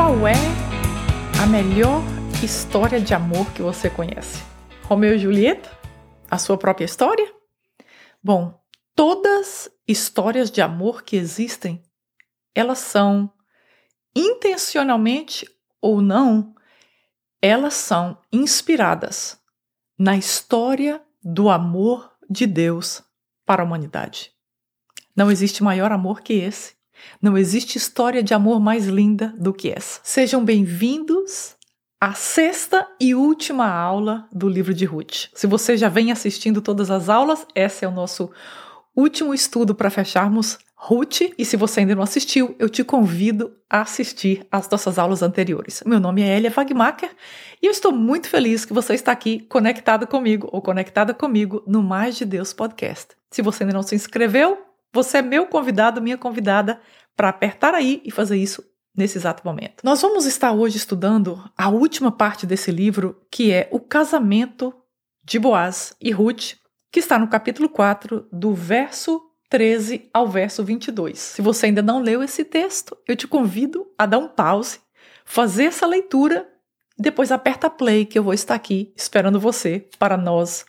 Qual é a melhor história de amor que você conhece? Romeu e Julieta? A sua própria história? Bom, todas histórias de amor que existem, elas são intencionalmente ou não, elas são inspiradas na história do amor de Deus para a humanidade. Não existe maior amor que esse. Não existe história de amor mais linda do que essa. Sejam bem-vindos à sexta e última aula do livro de Ruth. Se você já vem assistindo todas as aulas, esse é o nosso último estudo para fecharmos Ruth. E se você ainda não assistiu, eu te convido a assistir às nossas aulas anteriores. Meu nome é Elia Wagmacher e eu estou muito feliz que você está aqui conectado comigo ou conectada comigo no Mais de Deus Podcast. Se você ainda não se inscreveu, você é meu convidado, minha convidada, para apertar aí e fazer isso nesse exato momento. Nós vamos estar hoje estudando a última parte desse livro, que é o casamento de Boaz e Ruth, que está no capítulo 4, do verso 13 ao verso 22. Se você ainda não leu esse texto, eu te convido a dar um pause, fazer essa leitura depois aperta play que eu vou estar aqui esperando você para nós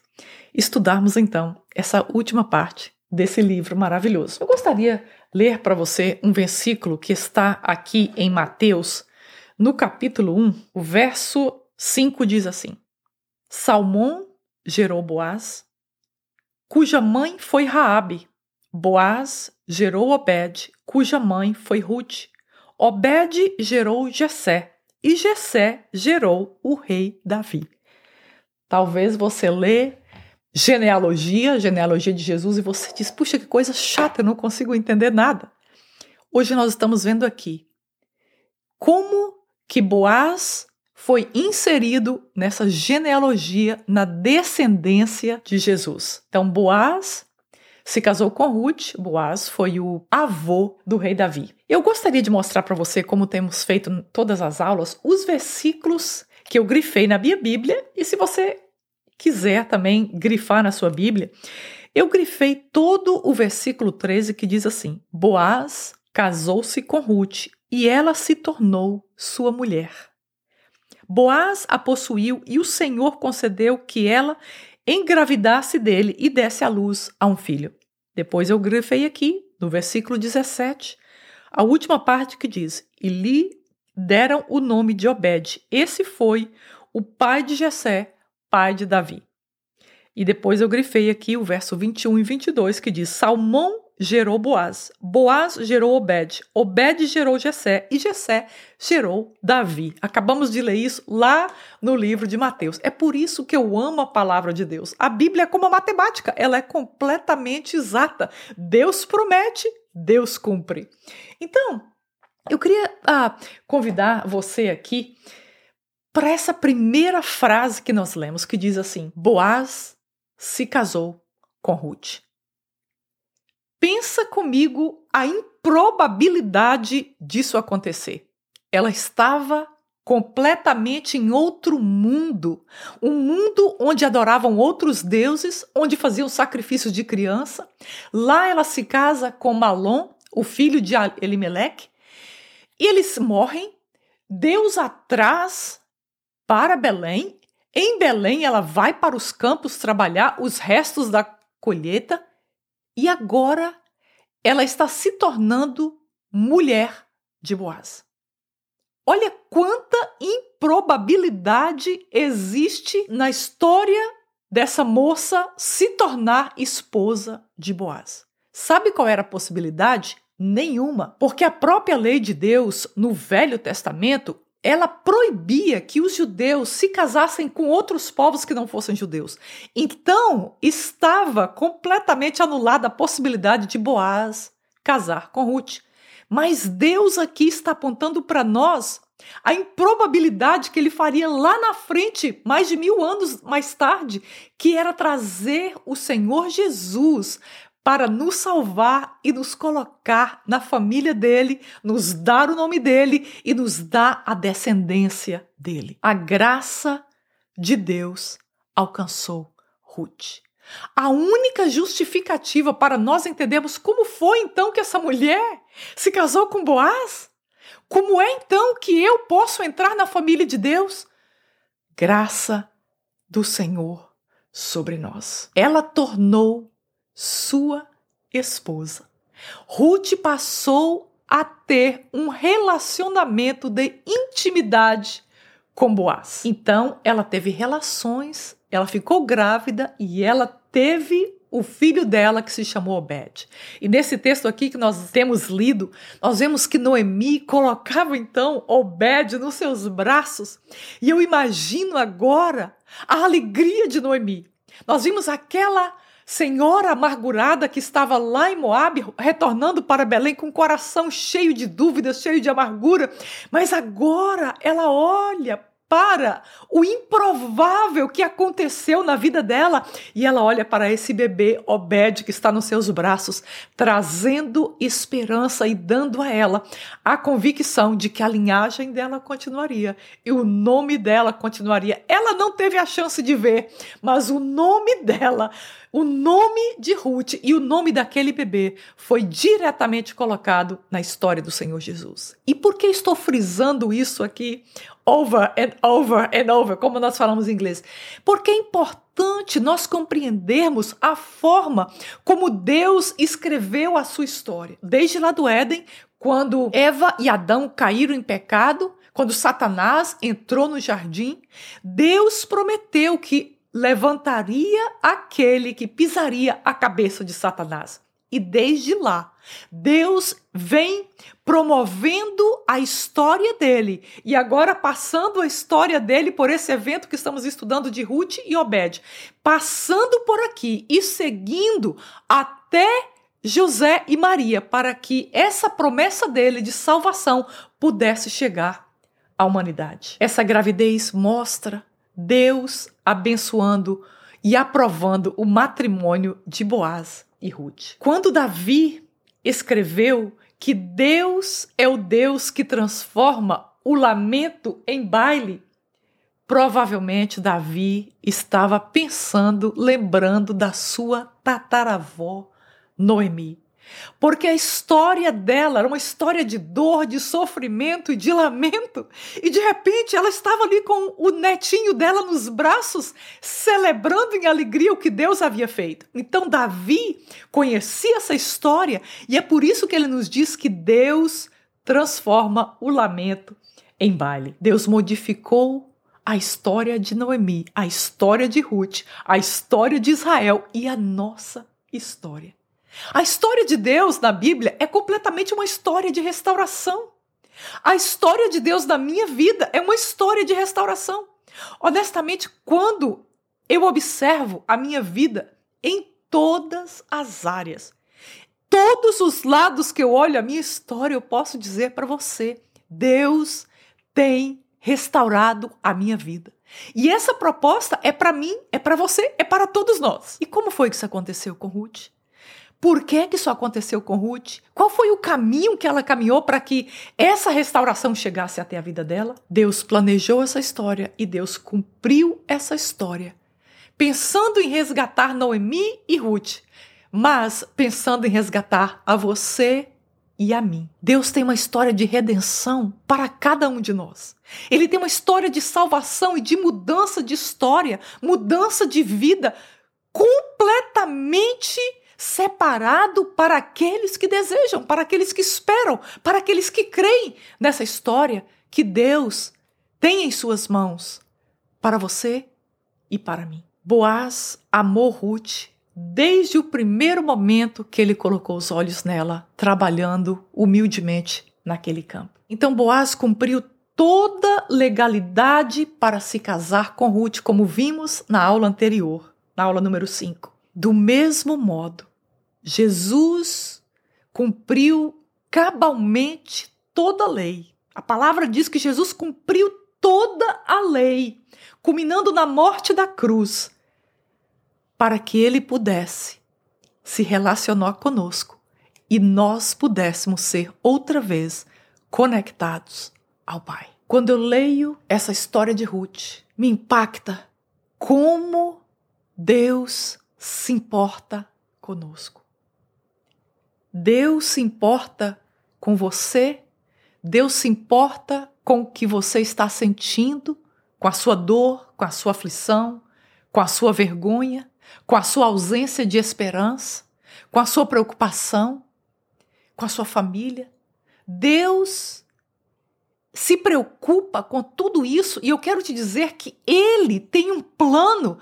estudarmos então essa última parte desse livro maravilhoso. Eu gostaria de ler para você um versículo que está aqui em Mateus, no capítulo 1, o verso 5 diz assim: Salmão gerou Boaz, cuja mãe foi Raabe. Boaz gerou Obed, cuja mãe foi Ruth. Obed gerou Jessé, e Jessé gerou o rei Davi. Talvez você lê genealogia, genealogia de Jesus, e você diz: puxa, que coisa chata, eu não consigo entender nada. Hoje nós estamos vendo aqui como que Boaz foi inserido nessa genealogia, na descendência de Jesus. Então, Boaz se casou com Ruth, Boaz foi o avô do rei Davi. Eu gostaria de mostrar para você, como temos feito em todas as aulas, os versículos que eu grifei na minha Bíblia, e se você quiser também grifar na sua Bíblia, eu grifei todo o versículo 13 que diz assim: Boaz casou-se com Ruth e ela se tornou sua mulher. Boaz a possuiu e o Senhor concedeu que ela engravidasse dele e desse à luz a um filho. Depois eu grifei aqui, no versículo 17, a última parte que diz: E lhe deram o nome de Obed. Esse foi o pai de Jessé, pai de Davi. E depois eu grifei aqui o verso 21 e 22 que diz: Salmão gerou Boaz, Boaz gerou Obed, Obed gerou Jessé e Jessé gerou Davi. Acabamos de ler isso lá no livro de Mateus. É por isso que eu amo a palavra de Deus. A Bíblia é como a matemática, ela é completamente exata. Deus promete, Deus cumpre. Então, eu queria ah, convidar você aqui para essa primeira frase que nós lemos, que diz assim: Boaz se casou com Ruth. Pensa comigo a improbabilidade disso acontecer. Ela estava completamente em outro mundo, um mundo onde adoravam outros deuses, onde faziam sacrifícios de criança. Lá ela se casa com Malom, o filho de Elimelech, e eles morrem. Deus atrás para Belém. Em Belém, ela vai para os campos trabalhar os restos da colheita e agora ela está se tornando mulher de Boaz. Olha quanta improbabilidade existe na história dessa moça se tornar esposa de Boaz. Sabe qual era a possibilidade? Nenhuma, porque a própria lei de Deus no Velho Testamento ela proibia que os judeus se casassem com outros povos que não fossem judeus. Então, estava completamente anulada a possibilidade de Boaz casar com Ruth. Mas Deus aqui está apontando para nós a improbabilidade que ele faria lá na frente, mais de mil anos mais tarde, que era trazer o Senhor Jesus para nos salvar e nos colocar na família dele, nos dar o nome dele e nos dar a descendência dele. A graça de Deus alcançou Ruth. A única justificativa para nós entendermos como foi então que essa mulher se casou com Boaz Como é então que eu posso entrar na família de Deus? Graça do Senhor sobre nós. Ela tornou sua esposa. Ruth passou a ter um relacionamento de intimidade com Boaz. Então, ela teve relações, ela ficou grávida e ela teve o filho dela que se chamou Obed. E nesse texto aqui que nós temos lido, nós vemos que Noemi colocava então Obed nos seus braços. E eu imagino agora a alegria de Noemi. Nós vimos aquela senhora amargurada que estava lá em Moabe, retornando para Belém com o coração cheio de dúvidas, cheio de amargura, mas agora ela olha para o improvável que aconteceu na vida dela e ela olha para esse bebê Obed que está nos seus braços, trazendo esperança e dando a ela a convicção de que a linhagem dela continuaria e o nome dela continuaria. Ela não teve a chance de ver, mas o nome dela o nome de Ruth e o nome daquele bebê foi diretamente colocado na história do Senhor Jesus. E por que estou frisando isso aqui over and over and over, como nós falamos em inglês? Porque é importante nós compreendermos a forma como Deus escreveu a sua história. Desde lá do Éden, quando Eva e Adão caíram em pecado, quando Satanás entrou no jardim, Deus prometeu que levantaria aquele que pisaria a cabeça de Satanás. E desde lá, Deus vem promovendo a história dele e agora passando a história dele por esse evento que estamos estudando de Ruth e Obed, passando por aqui e seguindo até José e Maria para que essa promessa dele de salvação pudesse chegar à humanidade. Essa gravidez mostra Deus abençoando e aprovando o matrimônio de Boaz e Ruth. Quando Davi escreveu que Deus é o Deus que transforma o lamento em baile, provavelmente Davi estava pensando, lembrando da sua tataravó Noemi. Porque a história dela era uma história de dor, de sofrimento e de lamento. E de repente ela estava ali com o netinho dela nos braços, celebrando em alegria o que Deus havia feito. Então Davi conhecia essa história e é por isso que ele nos diz que Deus transforma o lamento em baile. Deus modificou a história de Noemi, a história de Ruth, a história de Israel e a nossa história. A história de Deus na Bíblia é completamente uma história de restauração. A história de Deus na minha vida é uma história de restauração. Honestamente, quando eu observo a minha vida em todas as áreas, todos os lados que eu olho a minha história, eu posso dizer para você: Deus tem restaurado a minha vida. E essa proposta é para mim, é para você, é para todos nós. E como foi que isso aconteceu com Ruth? Por que, que isso aconteceu com Ruth? Qual foi o caminho que ela caminhou para que essa restauração chegasse até a vida dela? Deus planejou essa história e Deus cumpriu essa história, pensando em resgatar Noemi e Ruth, mas pensando em resgatar a você e a mim. Deus tem uma história de redenção para cada um de nós. Ele tem uma história de salvação e de mudança de história, mudança de vida completamente separado para aqueles que desejam, para aqueles que esperam, para aqueles que creem nessa história que Deus tem em suas mãos para você e para mim. Boaz amou Ruth desde o primeiro momento que ele colocou os olhos nela, trabalhando humildemente naquele campo. Então Boaz cumpriu toda legalidade para se casar com Ruth, como vimos na aula anterior, na aula número 5. Do mesmo modo, Jesus cumpriu cabalmente toda a lei. A palavra diz que Jesus cumpriu toda a lei, culminando na morte da cruz, para que ele pudesse se relacionar conosco e nós pudéssemos ser outra vez conectados ao Pai. Quando eu leio essa história de Ruth, me impacta como Deus se importa conosco. Deus se importa com você Deus se importa com o que você está sentindo, com a sua dor, com a sua aflição, com a sua vergonha, com a sua ausência de esperança, com a sua preocupação, com a sua família. Deus se preocupa com tudo isso e eu quero te dizer que Ele tem um plano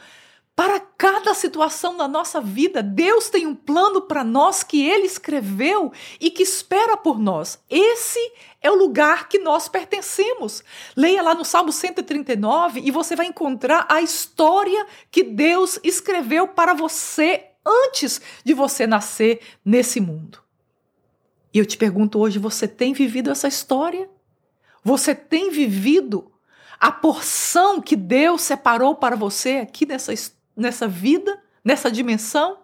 para cada situação da nossa vida. Deus tem um plano para nós que Ele escreveu e que espera por nós. Esse é o lugar que nós pertencemos. Leia lá no Salmo 139 e você vai encontrar a história que Deus escreveu para você antes de você nascer nesse mundo. E eu te pergunto hoje: você tem vivido essa história? Você tem vivido a porção que Deus separou para você aqui nessa, nessa vida, nessa dimensão?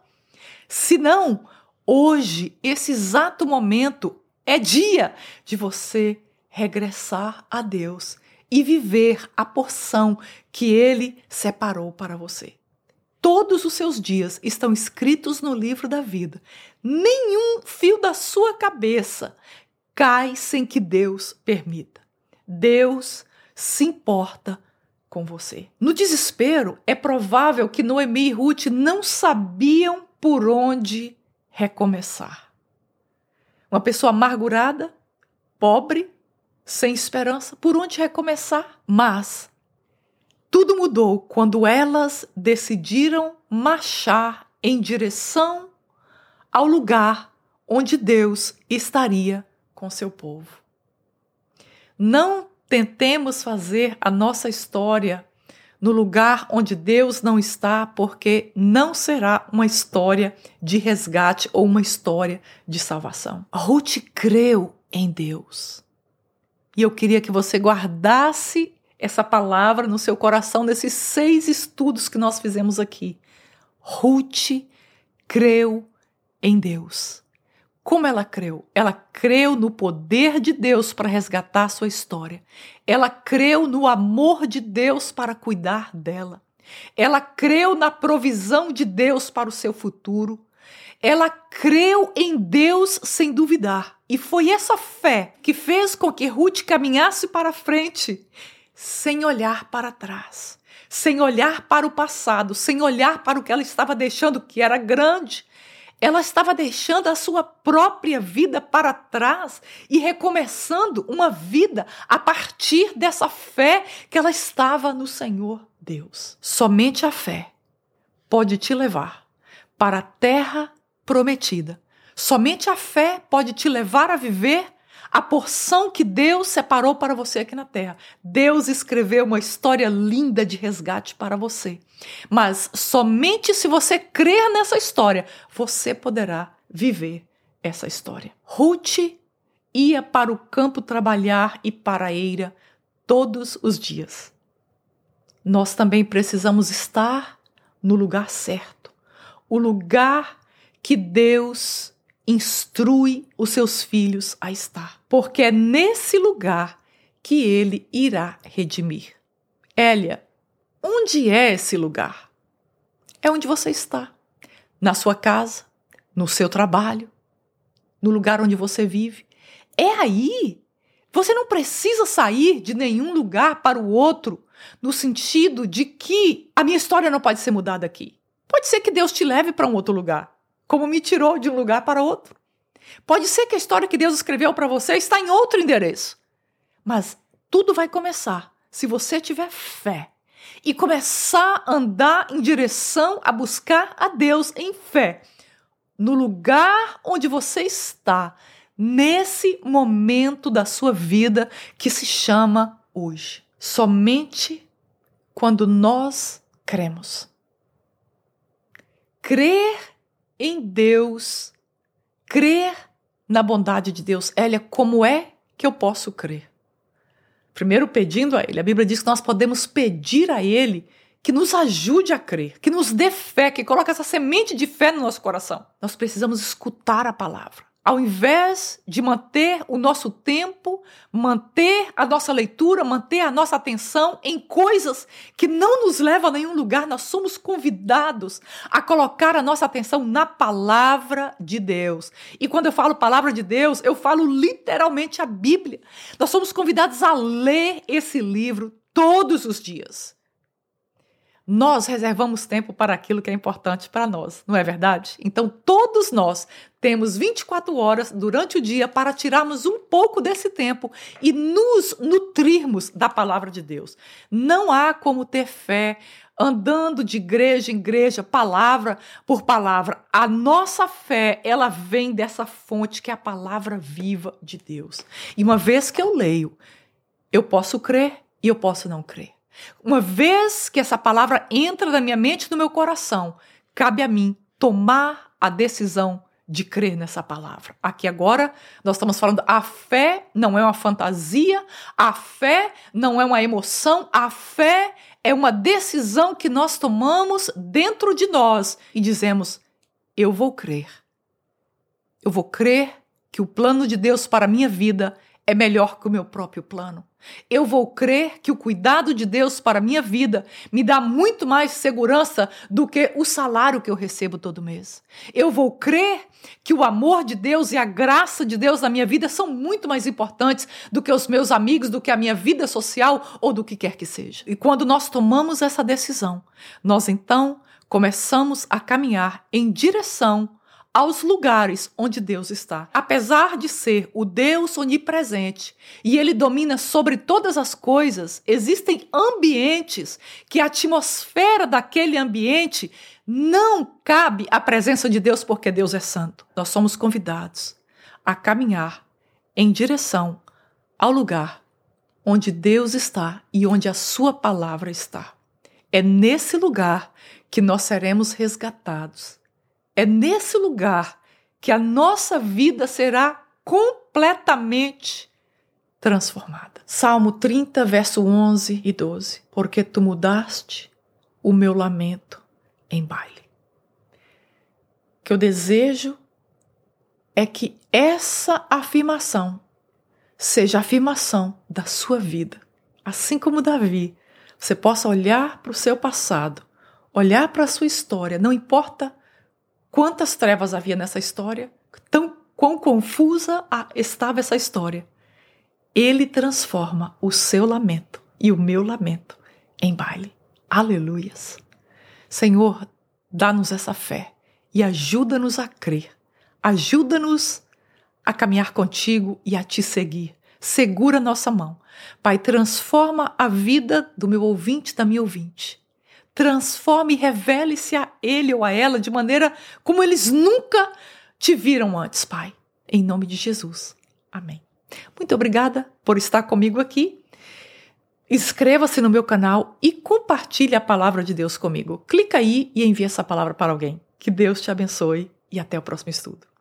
Se não, hoje, esse exato momento, é dia de você regressar a Deus e viver a porção que Ele separou para você. Todos os seus dias estão escritos no livro da vida. Nenhum fio da sua cabeça cai sem que Deus permita. Deus se importa com você. No desespero, é provável que Noemi e Ruth não sabiam por onde recomeçar. Uma pessoa amargurada, pobre, sem esperança, por onde recomeçar? Mas tudo mudou quando elas decidiram marchar em direção ao lugar onde Deus estaria com seu povo. Não tentemos fazer a nossa história no lugar onde Deus não está, porque não será uma história de resgate ou uma história de salvação. Ruth creu em Deus. E eu queria que você guardasse essa palavra no seu coração nesses seis estudos que nós fizemos aqui. Ruth creu em Deus. Como ela creu? Ela creu no poder de Deus para resgatar sua história. Ela creu no amor de Deus para cuidar dela. Ela creu na provisão de Deus para o seu futuro. Ela creu em Deus sem duvidar. E foi essa fé que fez com que Ruth caminhasse para frente sem olhar para trás, sem olhar para o passado, sem olhar para o que ela estava deixando, que era grande. Ela estava deixando a sua própria vida para trás e recomeçando uma vida a partir dessa fé que ela estava no Senhor Deus. Somente a fé pode te levar para a terra prometida. Somente a fé pode te levar a viver a porção que Deus separou para você aqui na terra. Deus escreveu uma história linda de resgate para você. Mas somente se você crer nessa história, você poderá viver essa história. Ruth ia para o campo trabalhar e para a eira todos os dias. Nós também precisamos estar no lugar certo, o lugar que Deus instrui os seus filhos a estar, porque é nesse lugar que ele irá redimir. Elia, onde é esse lugar? É onde você está, na sua casa, no seu trabalho, no lugar onde você vive. É aí. Você não precisa sair de nenhum lugar para o outro, no sentido de que a minha história não pode ser mudada aqui. Pode ser que Deus te leve para um outro lugar como me tirou de um lugar para outro. Pode ser que a história que Deus escreveu para você está em outro endereço. Mas tudo vai começar se você tiver fé e começar a andar em direção a buscar a Deus em fé, no lugar onde você está, nesse momento da sua vida que se chama hoje. Somente quando nós cremos. Crer em Deus, crer na bondade de Deus. Elia, como é que eu posso crer? Primeiro, pedindo a Ele. A Bíblia diz que nós podemos pedir a Ele que nos ajude a crer, que nos dê fé, que coloque essa semente de fé no nosso coração. Nós precisamos escutar a palavra. Ao invés de manter o nosso tempo, manter a nossa leitura, manter a nossa atenção em coisas que não nos levam a nenhum lugar, nós somos convidados a colocar a nossa atenção na palavra de Deus. E quando eu falo palavra de Deus, eu falo literalmente a Bíblia. Nós somos convidados a ler esse livro todos os dias nós reservamos tempo para aquilo que é importante para nós, não é verdade? Então, todos nós temos 24 horas durante o dia para tirarmos um pouco desse tempo e nos nutrirmos da palavra de Deus. Não há como ter fé andando de igreja em igreja, palavra por palavra. A nossa fé, ela vem dessa fonte que é a palavra viva de Deus. E uma vez que eu leio, eu posso crer e eu posso não crer. Uma vez que essa palavra entra na minha mente e no meu coração, cabe a mim tomar a decisão de crer nessa palavra. Aqui agora nós estamos falando a fé não é uma fantasia, a fé não é uma emoção, a fé é uma decisão que nós tomamos dentro de nós e dizemos: eu vou crer. Eu vou crer que o plano de Deus para a minha vida é melhor que o meu próprio plano. Eu vou crer que o cuidado de Deus para a minha vida me dá muito mais segurança do que o salário que eu recebo todo mês. Eu vou crer que o amor de Deus e a graça de Deus na minha vida são muito mais importantes do que os meus amigos, do que a minha vida social ou do que quer que seja. E quando nós tomamos essa decisão, nós então começamos a caminhar em direção aos lugares onde Deus está. Apesar de ser o Deus onipresente e ele domina sobre todas as coisas, existem ambientes que a atmosfera daquele ambiente não cabe a presença de Deus porque Deus é santo. Nós somos convidados a caminhar em direção ao lugar onde Deus está e onde a sua palavra está. É nesse lugar que nós seremos resgatados é nesse lugar que a nossa vida será completamente transformada. Salmo 30, verso 11 e 12. Porque tu mudaste o meu lamento em baile. Que eu desejo é que essa afirmação seja a afirmação da sua vida. Assim como Davi, você possa olhar para o seu passado, olhar para a sua história, não importa Quantas trevas havia nessa história? Tão quão confusa estava essa história. Ele transforma o seu lamento e o meu lamento em baile. Aleluias. Senhor, dá-nos essa fé e ajuda-nos a crer. Ajuda-nos a caminhar contigo e a te seguir. Segura nossa mão. Pai, transforma a vida do meu ouvinte, da minha ouvinte transforme e revele-se a ele ou a ela de maneira como eles nunca te viram antes, Pai. Em nome de Jesus. Amém. Muito obrigada por estar comigo aqui. Inscreva-se no meu canal e compartilhe a palavra de Deus comigo. Clica aí e envie essa palavra para alguém. Que Deus te abençoe e até o próximo estudo.